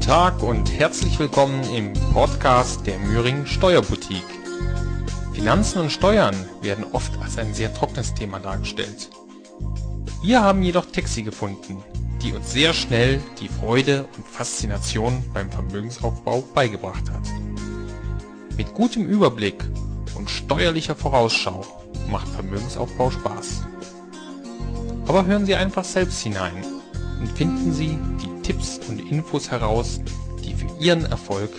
Tag und herzlich willkommen im Podcast der Müring Steuerboutique. Finanzen und Steuern werden oft als ein sehr trockenes Thema dargestellt. Wir haben jedoch Texte gefunden, die uns sehr schnell die Freude und Faszination beim Vermögensaufbau beigebracht hat. Mit gutem Überblick und steuerlicher Vorausschau macht Vermögensaufbau Spaß. Aber hören Sie einfach selbst hinein und finden Sie die Tipps und Infos heraus, die für Ihren Erfolg